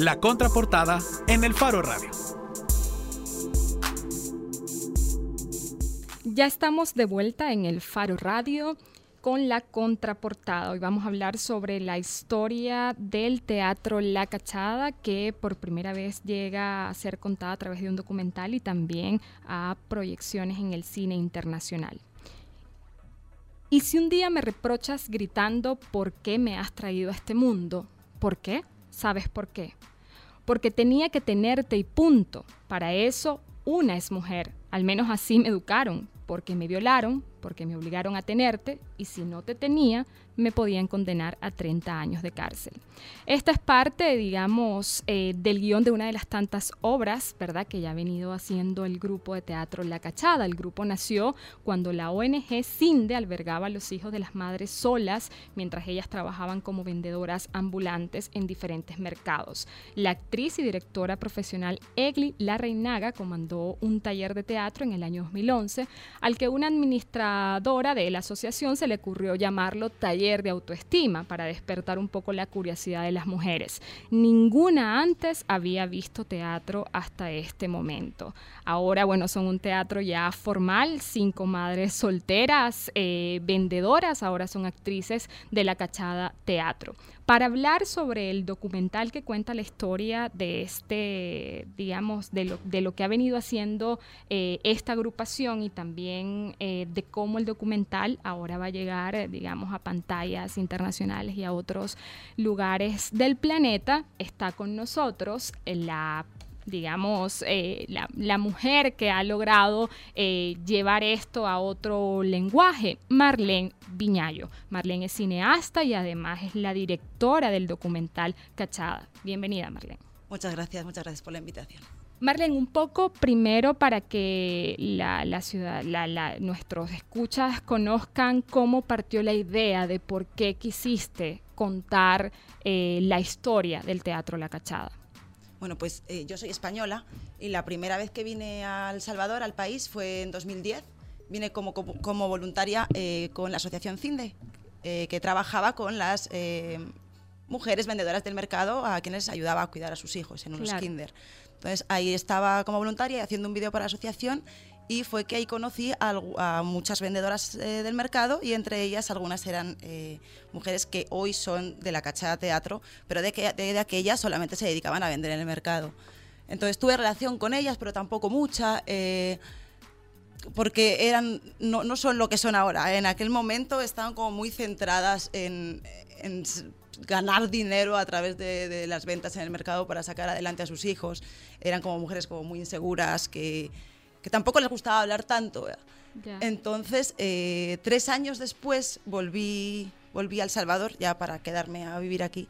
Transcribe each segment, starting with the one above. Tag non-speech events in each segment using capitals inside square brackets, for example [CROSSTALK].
La contraportada en el Faro Radio. Ya estamos de vuelta en el Faro Radio con la contraportada. Hoy vamos a hablar sobre la historia del teatro La Cachada, que por primera vez llega a ser contada a través de un documental y también a proyecciones en el cine internacional. Y si un día me reprochas gritando por qué me has traído a este mundo, ¿por qué? ¿Sabes por qué? Porque tenía que tenerte y punto. Para eso, una es mujer. Al menos así me educaron, porque me violaron, porque me obligaron a tenerte y si no te tenía, me podían condenar a 30 años de cárcel. Esta es parte, digamos, eh, del guion de una de las tantas obras, ¿verdad?, que ya ha venido haciendo el grupo de teatro La Cachada. El grupo nació cuando la ONG CINDE albergaba a los hijos de las madres solas mientras ellas trabajaban como vendedoras ambulantes en diferentes mercados. La actriz y directora profesional Egli Larreinaga comandó un taller de teatro en el año 2011 al que una administradora de la asociación se le ocurrió llamarlo taller de autoestima para despertar un poco la curiosidad de las mujeres. Ninguna antes había visto teatro hasta este momento. Ahora, bueno, son un teatro ya formal, cinco madres solteras, eh, vendedoras, ahora son actrices de la Cachada Teatro para hablar sobre el documental que cuenta la historia de este, digamos, de lo, que ha venido haciendo eh, esta agrupación y también eh, de cómo el documental ahora va a llegar, eh, digamos, a pantallas internacionales y a otros lugares del planeta, está con nosotros la digamos, eh, la, mujer que ha logrado eh, llevar esto a otro lenguaje, Marlene Viñayo. Marlene es cineasta y además es la directora del documental Cachada. Bienvenida, Marlene. Muchas gracias, muchas gracias por la invitación. Marlene, un poco primero para que la, ciudad, nuestros escuchas conozcan cómo partió la idea de por qué quisiste contar eh, la historia del Teatro La Cachada. Bueno, pues eh, yo soy española y la primera vez que vine a El Salvador, al país, fue en 2010. Vine como, como, voluntaria eh, con la asociación CINDE, eh, que trabajaba con las mujeres vendedoras del mercado a quienes ayudaba a cuidar a sus hijos en unos kinder. Entonces ahí estaba como voluntaria haciendo un vídeo para la asociación y fue que ahí conocí a, muchas vendedoras eh, del mercado y entre ellas algunas eran eh, mujeres que hoy son de la Cachada Teatro, pero de, que, de, aquellas solamente se dedicaban a vender en el mercado. Entonces tuve relación con ellas, pero tampoco mucha. Eh, porque eran no, no, son lo que son ahora. En aquel momento estaban como muy centradas en, ganar dinero a través de, de, las ventas en el mercado para sacar adelante a sus hijos. Eran como mujeres como muy inseguras que, que tampoco les gustaba hablar tanto. Entonces, eh, tres años después volví, volví a El Salvador ya para quedarme a vivir aquí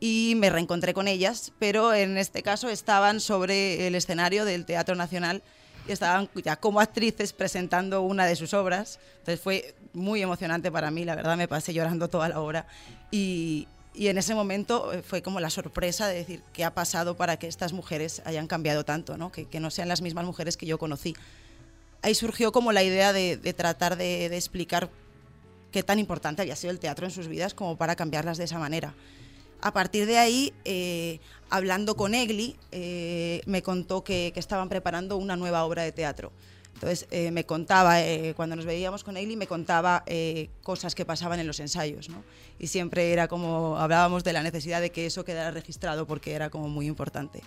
y me reencontré con ellas, pero en este caso estaban sobre el escenario del Teatro Nacional y estaban ya como actrices presentando una de sus obras. Entonces fue muy emocionante para mí, la verdad me pasé llorando toda la hora y, y en ese momento eh, fue como la sorpresa de decir qué ha pasado para que estas mujeres hayan cambiado tanto, ¿no? Que, que no sean las mismas mujeres que yo conocí. Ahí surgió como la idea de, de tratar de, de, explicar qué tan importante había sido el teatro en sus vidas como para cambiarlas de esa manera. A partir de ahí, eh, hablando con Egli, eh, me contó que, que estaban preparando una nueva obra de teatro. Entonces eh, me contaba, eh, cuando nos veíamos con Ailey, me contaba eh, cosas que pasaban en los ensayos. Y siempre era como, hablábamos de la necesidad de que eso quedara registrado porque era como muy importante.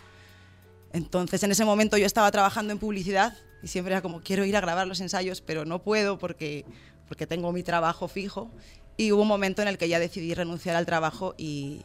Entonces en ese momento yo estaba trabajando en publicidad y siempre era como, quiero ir a grabar los ensayos, pero no puedo porque, porque tengo mi trabajo fijo. Y hubo un momento en el que ya decidí renunciar al trabajo y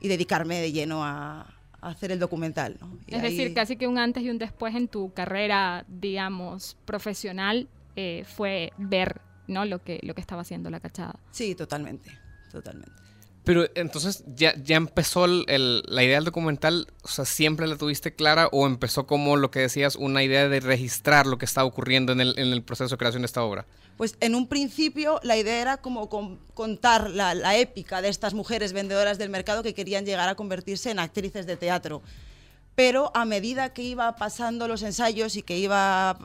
dedicarme de lleno a, hacer el documental. Es decir, casi que un antes y un después en tu carrera, digamos, profesional, eh, fue ver ¿no? lo, que, lo que estaba haciendo la cachada. Sí, totalmente, totalmente. Pero entonces ya, ya empezó el, la idea del documental, o sea, siempre la tuviste clara o empezó como lo que decías, una idea de registrar lo que estaba ocurriendo en el, en el proceso de creación de esta obra. Pues en un principio la idea era como contar la, épica de estas mujeres vendedoras del mercado que querían llegar a convertirse en actrices de teatro. Pero a medida que iba pasando los ensayos y que iba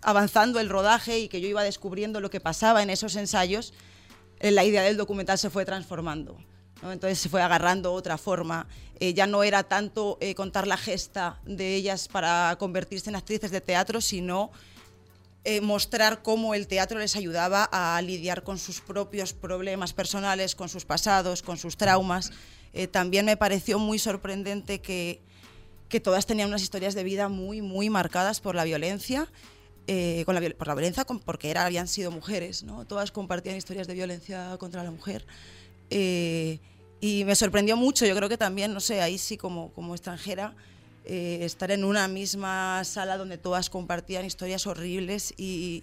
avanzando el rodaje y que yo iba descubriendo lo que pasaba en esos ensayos, eh, la idea del documental se fue transformando Entonces se fue agarrando otra forma. Eh, ya no era tanto eh, contar la gesta de ellas para convertirse en actrices de teatro, sino eh, mostrar cómo el teatro les ayudaba a lidiar con sus propios problemas personales, con sus pasados, con sus traumas. también me pareció muy sorprendente que, que, todas tenían unas historias de vida muy, muy marcadas por la violencia. con la, violencia porque era, habían sido mujeres, ¿no? todas compartían historias de violencia contra la mujer. Eh, y me sorprendió mucho, yo creo que también, no sé, ahí sí como, como extranjera, eh, estar en una misma sala donde todas compartían historias horribles y,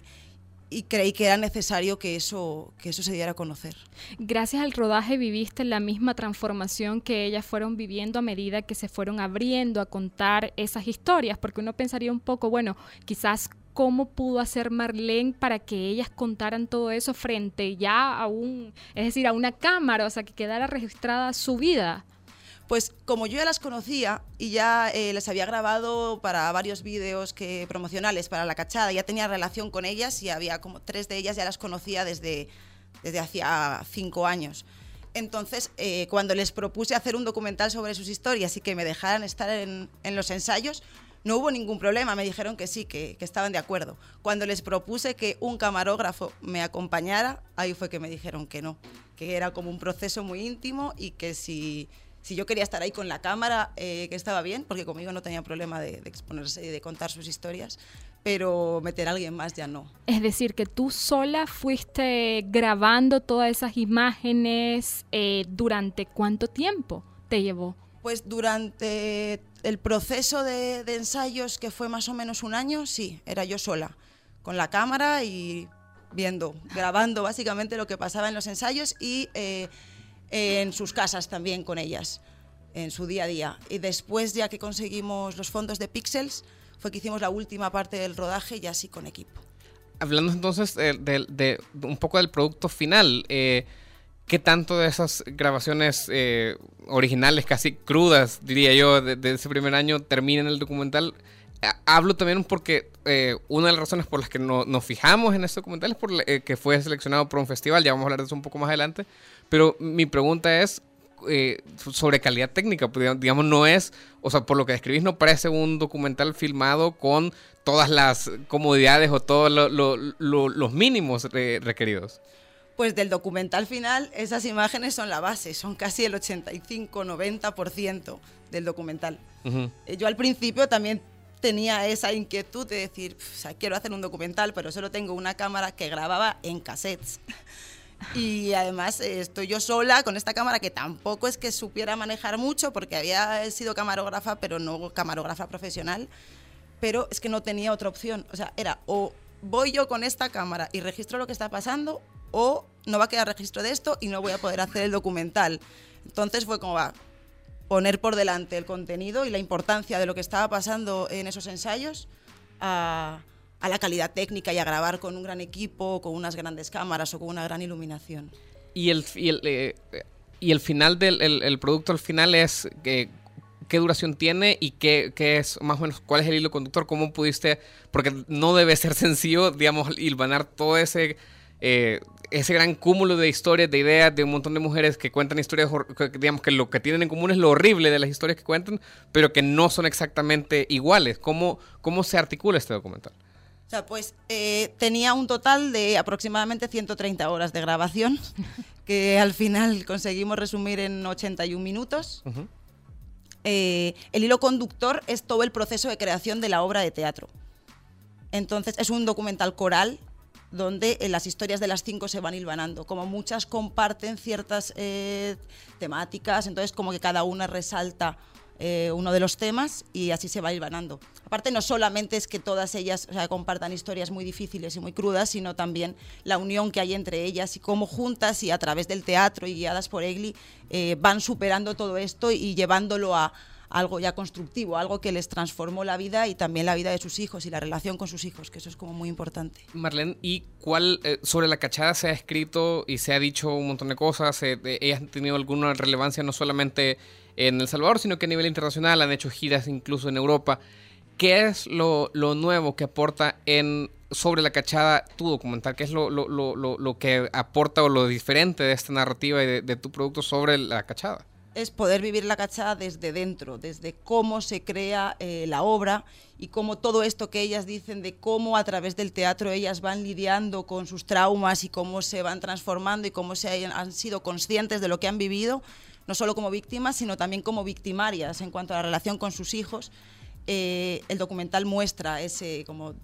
creí que era necesario que eso, que eso se diera a conocer. Gracias al rodaje viviste la misma transformación que ellas fueron viviendo a medida que se fueron abriendo a contar esas historias, porque uno pensaría un poco, bueno, quizás cómo pudo hacer Marlene para que ellas contaran todo eso frente ya a un, es decir, a una cámara, o sea, que quedara registrada su vida. Pues como yo ya las conocía y ya eh, les había grabado para varios vídeos que, promocionales para la cachada, ya tenía relación con ellas y había como tres de ellas ya las conocía desde, desde hacía cinco años. Entonces, eh, cuando les propuse hacer un documental sobre sus historias y que me dejaran estar en, en los ensayos, no hubo ningún problema, me dijeron que sí, que, estaban de acuerdo. Cuando les propuse que un camarógrafo me acompañara, ahí fue que me dijeron que no, que era como un proceso muy íntimo y que si, si yo quería estar ahí con la cámara, eh, que estaba bien, porque conmigo no tenía problema de, exponerse y de contar sus historias, pero meter a alguien más ya no. Es decir, que tú sola fuiste grabando todas esas imágenes eh, durante cuánto tiempo te llevó? Pues durante el proceso de, ensayos, que fue más o menos un año, sí, era yo sola, con la cámara y viendo, grabando básicamente lo que pasaba en los ensayos y eh, en sus casas también con ellas, en su día a día. Y después, ya que conseguimos los fondos de Pixels, fue que hicimos la última parte del rodaje ya así con equipo. Hablando entonces de, un poco del producto final, eh, ¿Qué tanto de esas grabaciones eh, originales, casi crudas, diría yo, de, ese primer año terminan el documental? Hablo también porque eh, una de las razones por las que nos fijamos en este documental es por eh, que fue seleccionado por un festival, ya vamos a hablar de eso un poco más adelante, pero mi pregunta es sobre calidad técnica, pues, digamos, no es, o sea, por lo que describís, no parece un documental filmado con todas las comodidades o todos los mínimos requeridos. Pues del documental final, esas imágenes son la base, son casi el 85-90% del documental. Eh, yo al principio también tenía esa inquietud de decir, o sea, quiero hacer un documental, pero solo tengo una cámara que grababa en cassettes. Y además eh, estoy yo sola con esta cámara que tampoco es que supiera manejar mucho porque había sido camarógrafa, pero no camarógrafa profesional. Pero es que no tenía otra opción. O sea, era o voy yo con esta cámara y registro lo que está pasando o no va a quedar registro de esto y no voy a poder hacer el documental. Entonces fue como va poner por delante el contenido y la importancia de lo que estaba pasando en esos ensayos a, la calidad técnica y a grabar con un gran equipo, con unas grandes cámaras o con una gran iluminación. Y el, y el, eh, y el final del el, producto al final es que qué duración tiene y qué, qué, es más o menos cuál es el hilo conductor, cómo pudiste, porque no debe ser [LAUGHS] sencillo, digamos, hilvanar todo ese eh, ese gran cúmulo de historias, de ideas de un montón de mujeres que cuentan historias, digamos que lo que tienen en común es lo horrible de las historias que cuentan, pero que no son exactamente iguales. ¿Cómo, cómo se articula este documental? O sea, pues eh, tenía un total de aproximadamente 130 horas de grabación, [LAUGHS] que al final conseguimos resumir en 81 minutos. Eh, el hilo conductor es todo el proceso de creación de la obra de teatro. Entonces, es un documental coral donde eh, las historias de las cinco se van hilvanando. Como muchas comparten ciertas eh, temáticas, entonces como que cada una resalta eh, uno de los temas y así se va hilvanando. Aparte, no solamente es que todas ellas compartan historias muy difíciles y muy crudas, sino también la unión que hay entre ellas y cómo juntas y a través del teatro y guiadas por Egli van superando todo esto y llevándolo a, algo ya constructivo, algo que les transformó la vida y también la vida de sus hijos y la relación con sus hijos, que eso es como muy importante. Marlene, ¿y cuál eh, sobre la cachada se ha escrito y se ha dicho un montón de cosas? Eh, ¿Ellas han tenido alguna relevancia no solamente en El Salvador, sino que a nivel internacional han hecho giras incluso en Europa? ¿Qué es lo, nuevo que aporta en sobre la cachada tu documental? ¿Qué es lo, lo, lo, lo que aporta o lo diferente de esta narrativa y de, de tu producto sobre la cachada? Es poder vivir la cachada desde dentro, desde cómo se crea eh, la obra y cómo todo esto que ellas dicen de cómo a través del teatro ellas van lidiando con sus traumas y cómo se van transformando y cómo se han sido conscientes de lo que han vivido, no solo como víctimas, sino también como victimarias en cuanto a la relación con sus hijos. Eh, el documental muestra ese como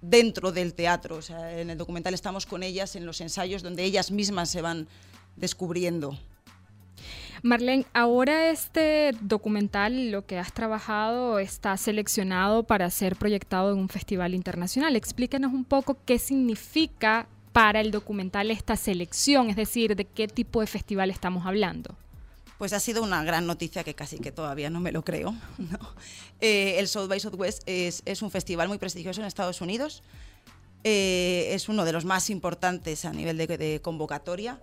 dentro del teatro, o sea, en el documental estamos con ellas en los ensayos donde ellas mismas se van descubriendo. Marlene, ahora este documental, lo que has trabajado, está seleccionado para ser proyectado en un festival internacional. Explícanos un poco qué significa para el documental esta selección, es decir, de qué tipo de festival estamos hablando. Pues ha sido una gran noticia que casi que todavía no me lo creo. [LAUGHS] Eh, el South by Southwest es, es, un festival muy prestigioso en Estados Unidos. Eh, es uno de los más importantes a nivel de, convocatoria.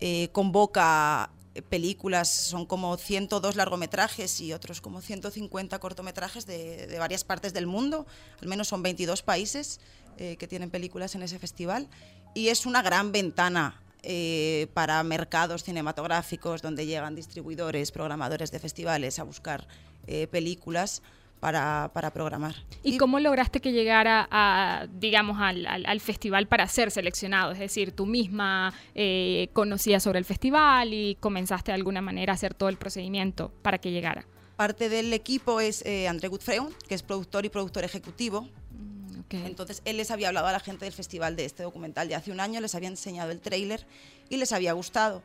Eh, convoca películas, son como 102 largometrajes y otros como 150 cortometrajes de, varias partes del mundo, al menos son 22 países eh, que tienen películas en ese festival. Y es una gran ventana eh, para mercados cinematográficos donde llegan distribuidores, programadores de festivales a buscar eh, películas para, para programar. ¿Y, cómo lograste que llegara a, digamos, al, al, festival para ser seleccionado? Es decir, tú misma eh, conocías sobre el festival y comenzaste de alguna manera a hacer todo el procedimiento para que llegara. Parte del equipo es eh, André Gutfreund, que es productor y productor ejecutivo. Mm, Entonces, él les había hablado a la gente del festival de este documental de hace un año, les había enseñado el tráiler y les había gustado.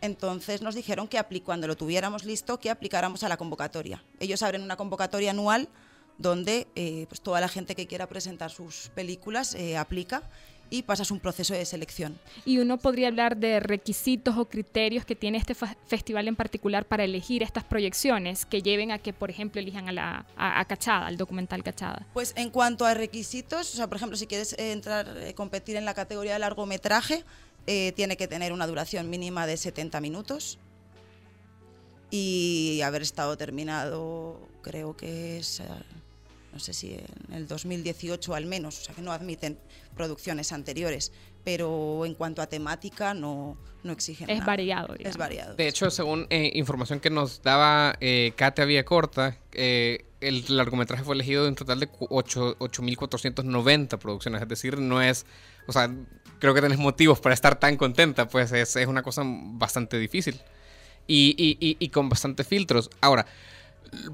Entonces nos dijeron que cuando lo tuviéramos listo, que aplicáramos a la convocatoria. Ellos abren una convocatoria anual donde eh, pues toda la gente que quiera presentar sus películas eh, aplica y pasas un proceso de selección. Y uno podría hablar de requisitos o criterios que tiene este festival en particular para elegir estas proyecciones que lleven a que, por ejemplo, elijan a la a, Cachada, al documental Cachada. Pues en cuanto a requisitos, o sea, por ejemplo, si quieres entrar, eh, competir en la categoría de largometraje, eh, tiene que tener una duración mínima de 70 minutos. Y haber estado terminado, creo que es, eh, no sé si en el 2018 al menos, o sea que no admiten producciones anteriores, pero en cuanto a temática no, no exigen es Variado, Es variado. De hecho, según eh, información que nos daba eh, Katia Corta el largometraje fue elegido de un total de 8.490 producciones, es decir, no es, o sea, creo que tenés motivos para estar tan contenta, pues es, es una cosa bastante difícil y, y, y, con bastantes filtros. Ahora,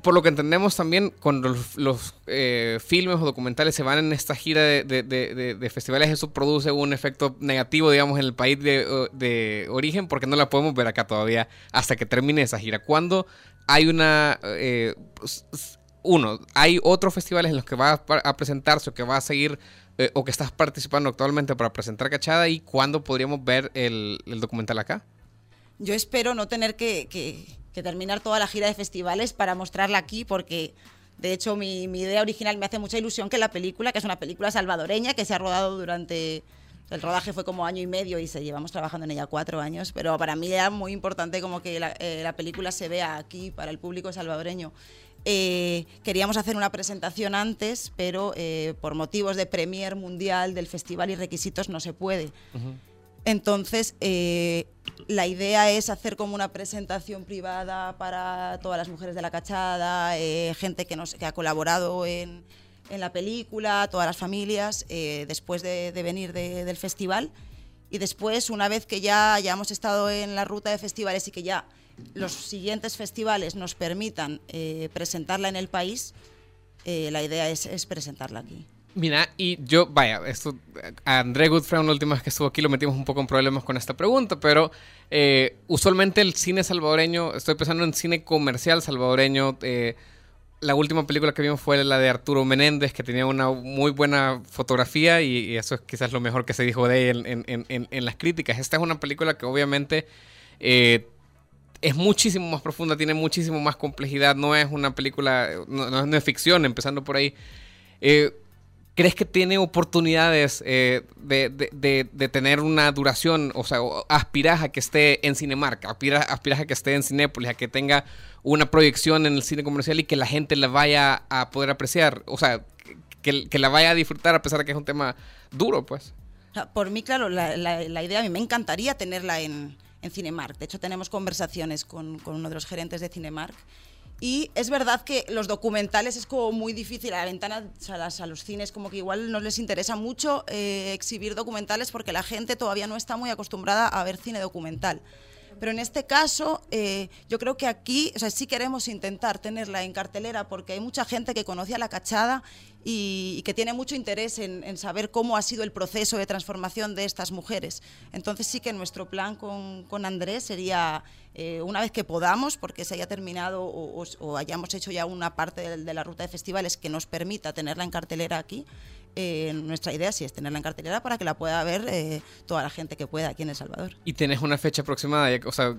por lo que entendemos también, cuando los, eh, filmes o documentales se van en esta gira de, de, de, festivales, eso produce un efecto negativo, digamos, en el país de, origen, porque no la podemos ver acá todavía hasta que termine esa gira. Cuando hay una... Eh, uno, hay otros festivales en los que va a presentarse o que va a seguir eh, o que estás participando actualmente para presentar Cachada y cuándo podríamos ver el, documental acá? Yo espero no tener que, terminar toda la gira de festivales para mostrarla aquí porque... De hecho, mi, idea original me hace mucha ilusión que la película, que es una película salvadoreña que se ha rodado durante el rodaje fue como año y medio y se llevamos trabajando en ella cuatro años, pero para mí era muy importante como que la, eh, la película se vea aquí para el público salvadoreño. Eh, queríamos hacer una presentación antes, pero eh, por motivos de premier mundial del festival y requisitos no se puede. Entonces, eh, la idea es hacer como una presentación privada para todas las mujeres de la cachada, gente que, nos, que ha colaborado en, en, la película, todas las familias, después de, venir del festival. Y después, una vez que ya hayamos estado en la ruta de festivales y que ya los siguientes festivales nos permitan eh, presentarla en el país, eh, la idea es, presentarla aquí. Mira, y yo, vaya, esto, a André Goodfriend, la última vez que estuvo aquí, lo metimos un poco en problemas con esta pregunta, pero eh, usualmente el cine salvadoreño, estoy pensando en cine comercial salvadoreño, la última película que vimos fue la de Arturo Menéndez, que tenía una muy buena fotografía y, eso es quizás lo mejor que se dijo de él en, las críticas. Esta es una película que obviamente es muchísimo más profunda, tiene muchísimo más complejidad, no es una película, no, es ficción, empezando por ahí. Eh, ¿Crees que tiene oportunidades eh, de, tener una duración? O sea, aspiras a que esté en Cinemark, aspiras, a que esté en Cinépolis, a que tenga una proyección en el cine comercial y que la gente la vaya a poder apreciar. O sea, que, la vaya a disfrutar a pesar de que es un tema duro, pues. Por mí, claro, la, la, idea a mí me encantaría tenerla en, en Cinemark. De hecho, tenemos conversaciones con, con uno de los gerentes de Cinemark y es verdad que los documentales es como muy difícil, a la ventana, a, los cines como que igual no les interesa mucho eh, exhibir documentales porque la gente todavía no está muy acostumbrada a ver cine documental. Pero en este caso, eh, yo creo que aquí, o sea, sí queremos intentar tenerla en cartelera porque hay mucha gente que conoce a la cachada y, que tiene mucho interés en, saber cómo ha sido el proceso de transformación de estas mujeres. Entonces sí que nuestro plan con, con Andrés sería, eh, una vez que podamos, porque se haya terminado o, hayamos hecho ya una parte de, la ruta de festivales que nos permita tenerla en cartelera aquí, eh, nuestra idea sí es tenerla en cartelera para que la pueda ver eh, toda la gente que pueda aquí en El Salvador. ¿Y tenés una fecha aproximada? O sea,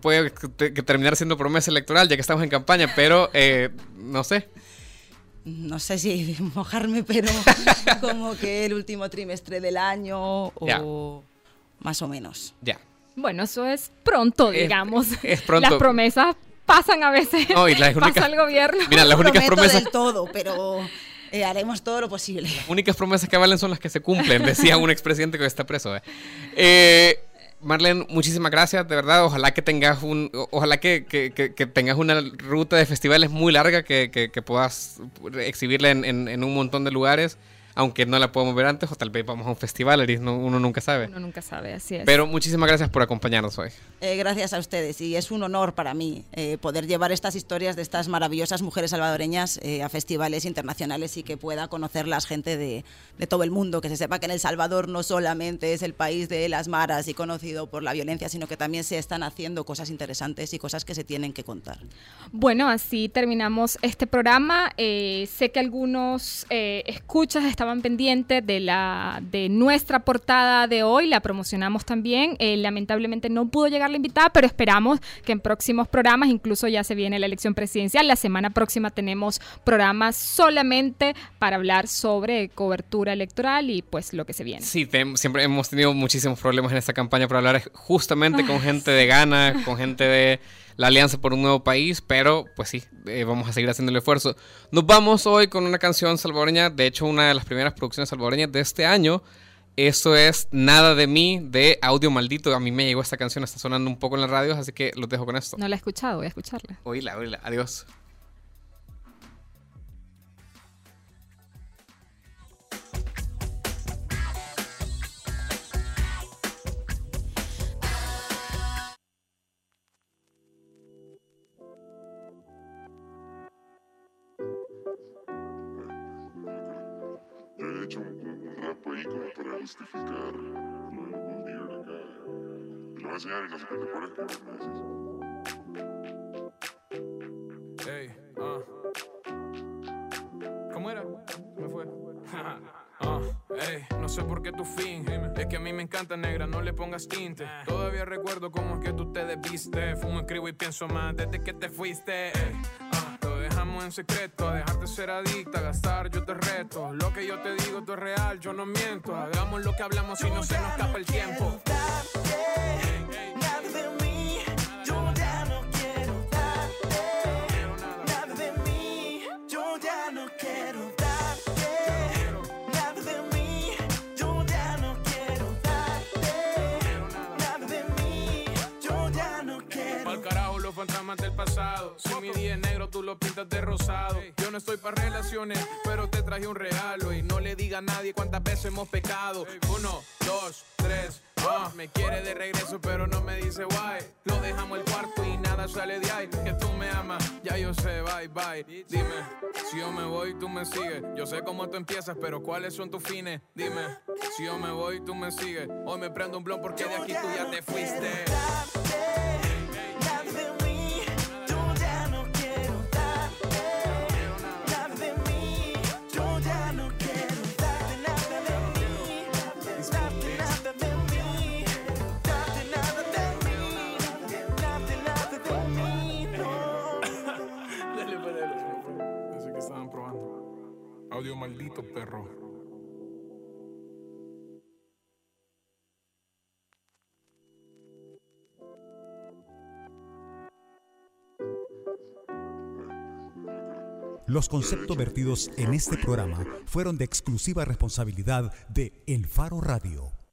puede que terminar siendo promesa electoral ya que estamos en campaña, pero no sé no sé si [LAUGHS] mojarme, pero [LAUGHS] como que el último trimestre del año o más o menos. Ya. Bueno, eso es pronto, digamos. Es, [LAUGHS] pronto. Las promesas pasan a veces. No, y las pasa el gobierno. Mira, las únicas promesas. del todo, pero eh, haremos todo lo posible. Las únicas promesas que valen son las que se cumplen, decía un expresidente que está preso. Eh. eh Marlene, muchísimas gracias, de verdad. Ojalá que tengas un, ojalá que, tengas una ruta de festivales muy larga que, puedas exhibirla en, un montón de lugares aunque no la podemos ver antes, o tal vez vamos a un festival, uno nunca sabe. Uno nunca sabe, así es. Pero muchísimas gracias por acompañarnos hoy. Eh, gracias a ustedes, y es un honor para mí eh, poder llevar estas historias de estas maravillosas mujeres salvadoreñas eh, a festivales internacionales y que pueda conocerlas gente de, de, todo el mundo, que se sepa que en El Salvador no solamente es el país de las maras y conocido por la violencia, sino que también se están haciendo cosas interesantes y cosas que se tienen que contar. Bueno, así terminamos este programa. sé que algunos escuchas están estaban pendientes de, la, de nuestra portada de hoy, la promocionamos también. Eh, lamentablemente no pudo llegar la invitada, pero esperamos que en próximos programas, incluso ya se viene la elección presidencial, la semana próxima tenemos programas solamente para hablar sobre cobertura electoral y pues lo que se viene. Sí, siempre hemos tenido muchísimos problemas en esta campaña para hablar justamente con gente de Ghana, con gente de la Alianza por un Nuevo País, pero pues sí, eh, vamos a seguir haciendo el esfuerzo. Nos vamos hoy con una canción salvadoreña, de hecho una de las primeras producciones salvadoreñas de este año. Esto es Nada de mí de Audio Maldito. A mí me llegó esta canción, está sonando un poco en las radios, así que los dejo con esto. No la he escuchado, voy a escucharla. Oíla, oíla. Adiós. Enseñar y no sé qué te parece, me decís. Ey, ah. ¿Cómo era? Me fue. [LAUGHS] Ah, ey, no sé por qué tu fin Es que a mí me encanta negra, no le pongas tinte Todavía recuerdo cómo es que tú te desviste Fumo, escribo y pienso más desde que te fuiste ey, ah dejamos en secreto, a dejarte ser adicta, a gastar yo te reto. Lo que yo te digo, tú es real, yo no miento. Hagamos lo que hablamos y no se nos escapa el tiempo. Fantasmas del pasado. Si mi día es negro, tú lo pintas de rosado. Yo no estoy para relaciones, pero te traje un regalo. Y no le diga a nadie cuántas veces hemos pecado. Uno, dos, tres. Ah, me quiere de regreso, pero no me dice why. Lo dejamos el cuarto y nada sale de ahí. Que tú me amas, ya yo sé, bye bye. Dime, si yo me voy, tú me sigues. Yo sé cómo tú empiezas, pero ¿cuáles son tus fines? Dime, si yo me voy, tú me sigues. Hoy me prendo un blon porque de aquí tú ya te fuiste. Audio maldito perro. Los conceptos vertidos en este programa fueron de exclusiva responsabilidad de El Faro Radio.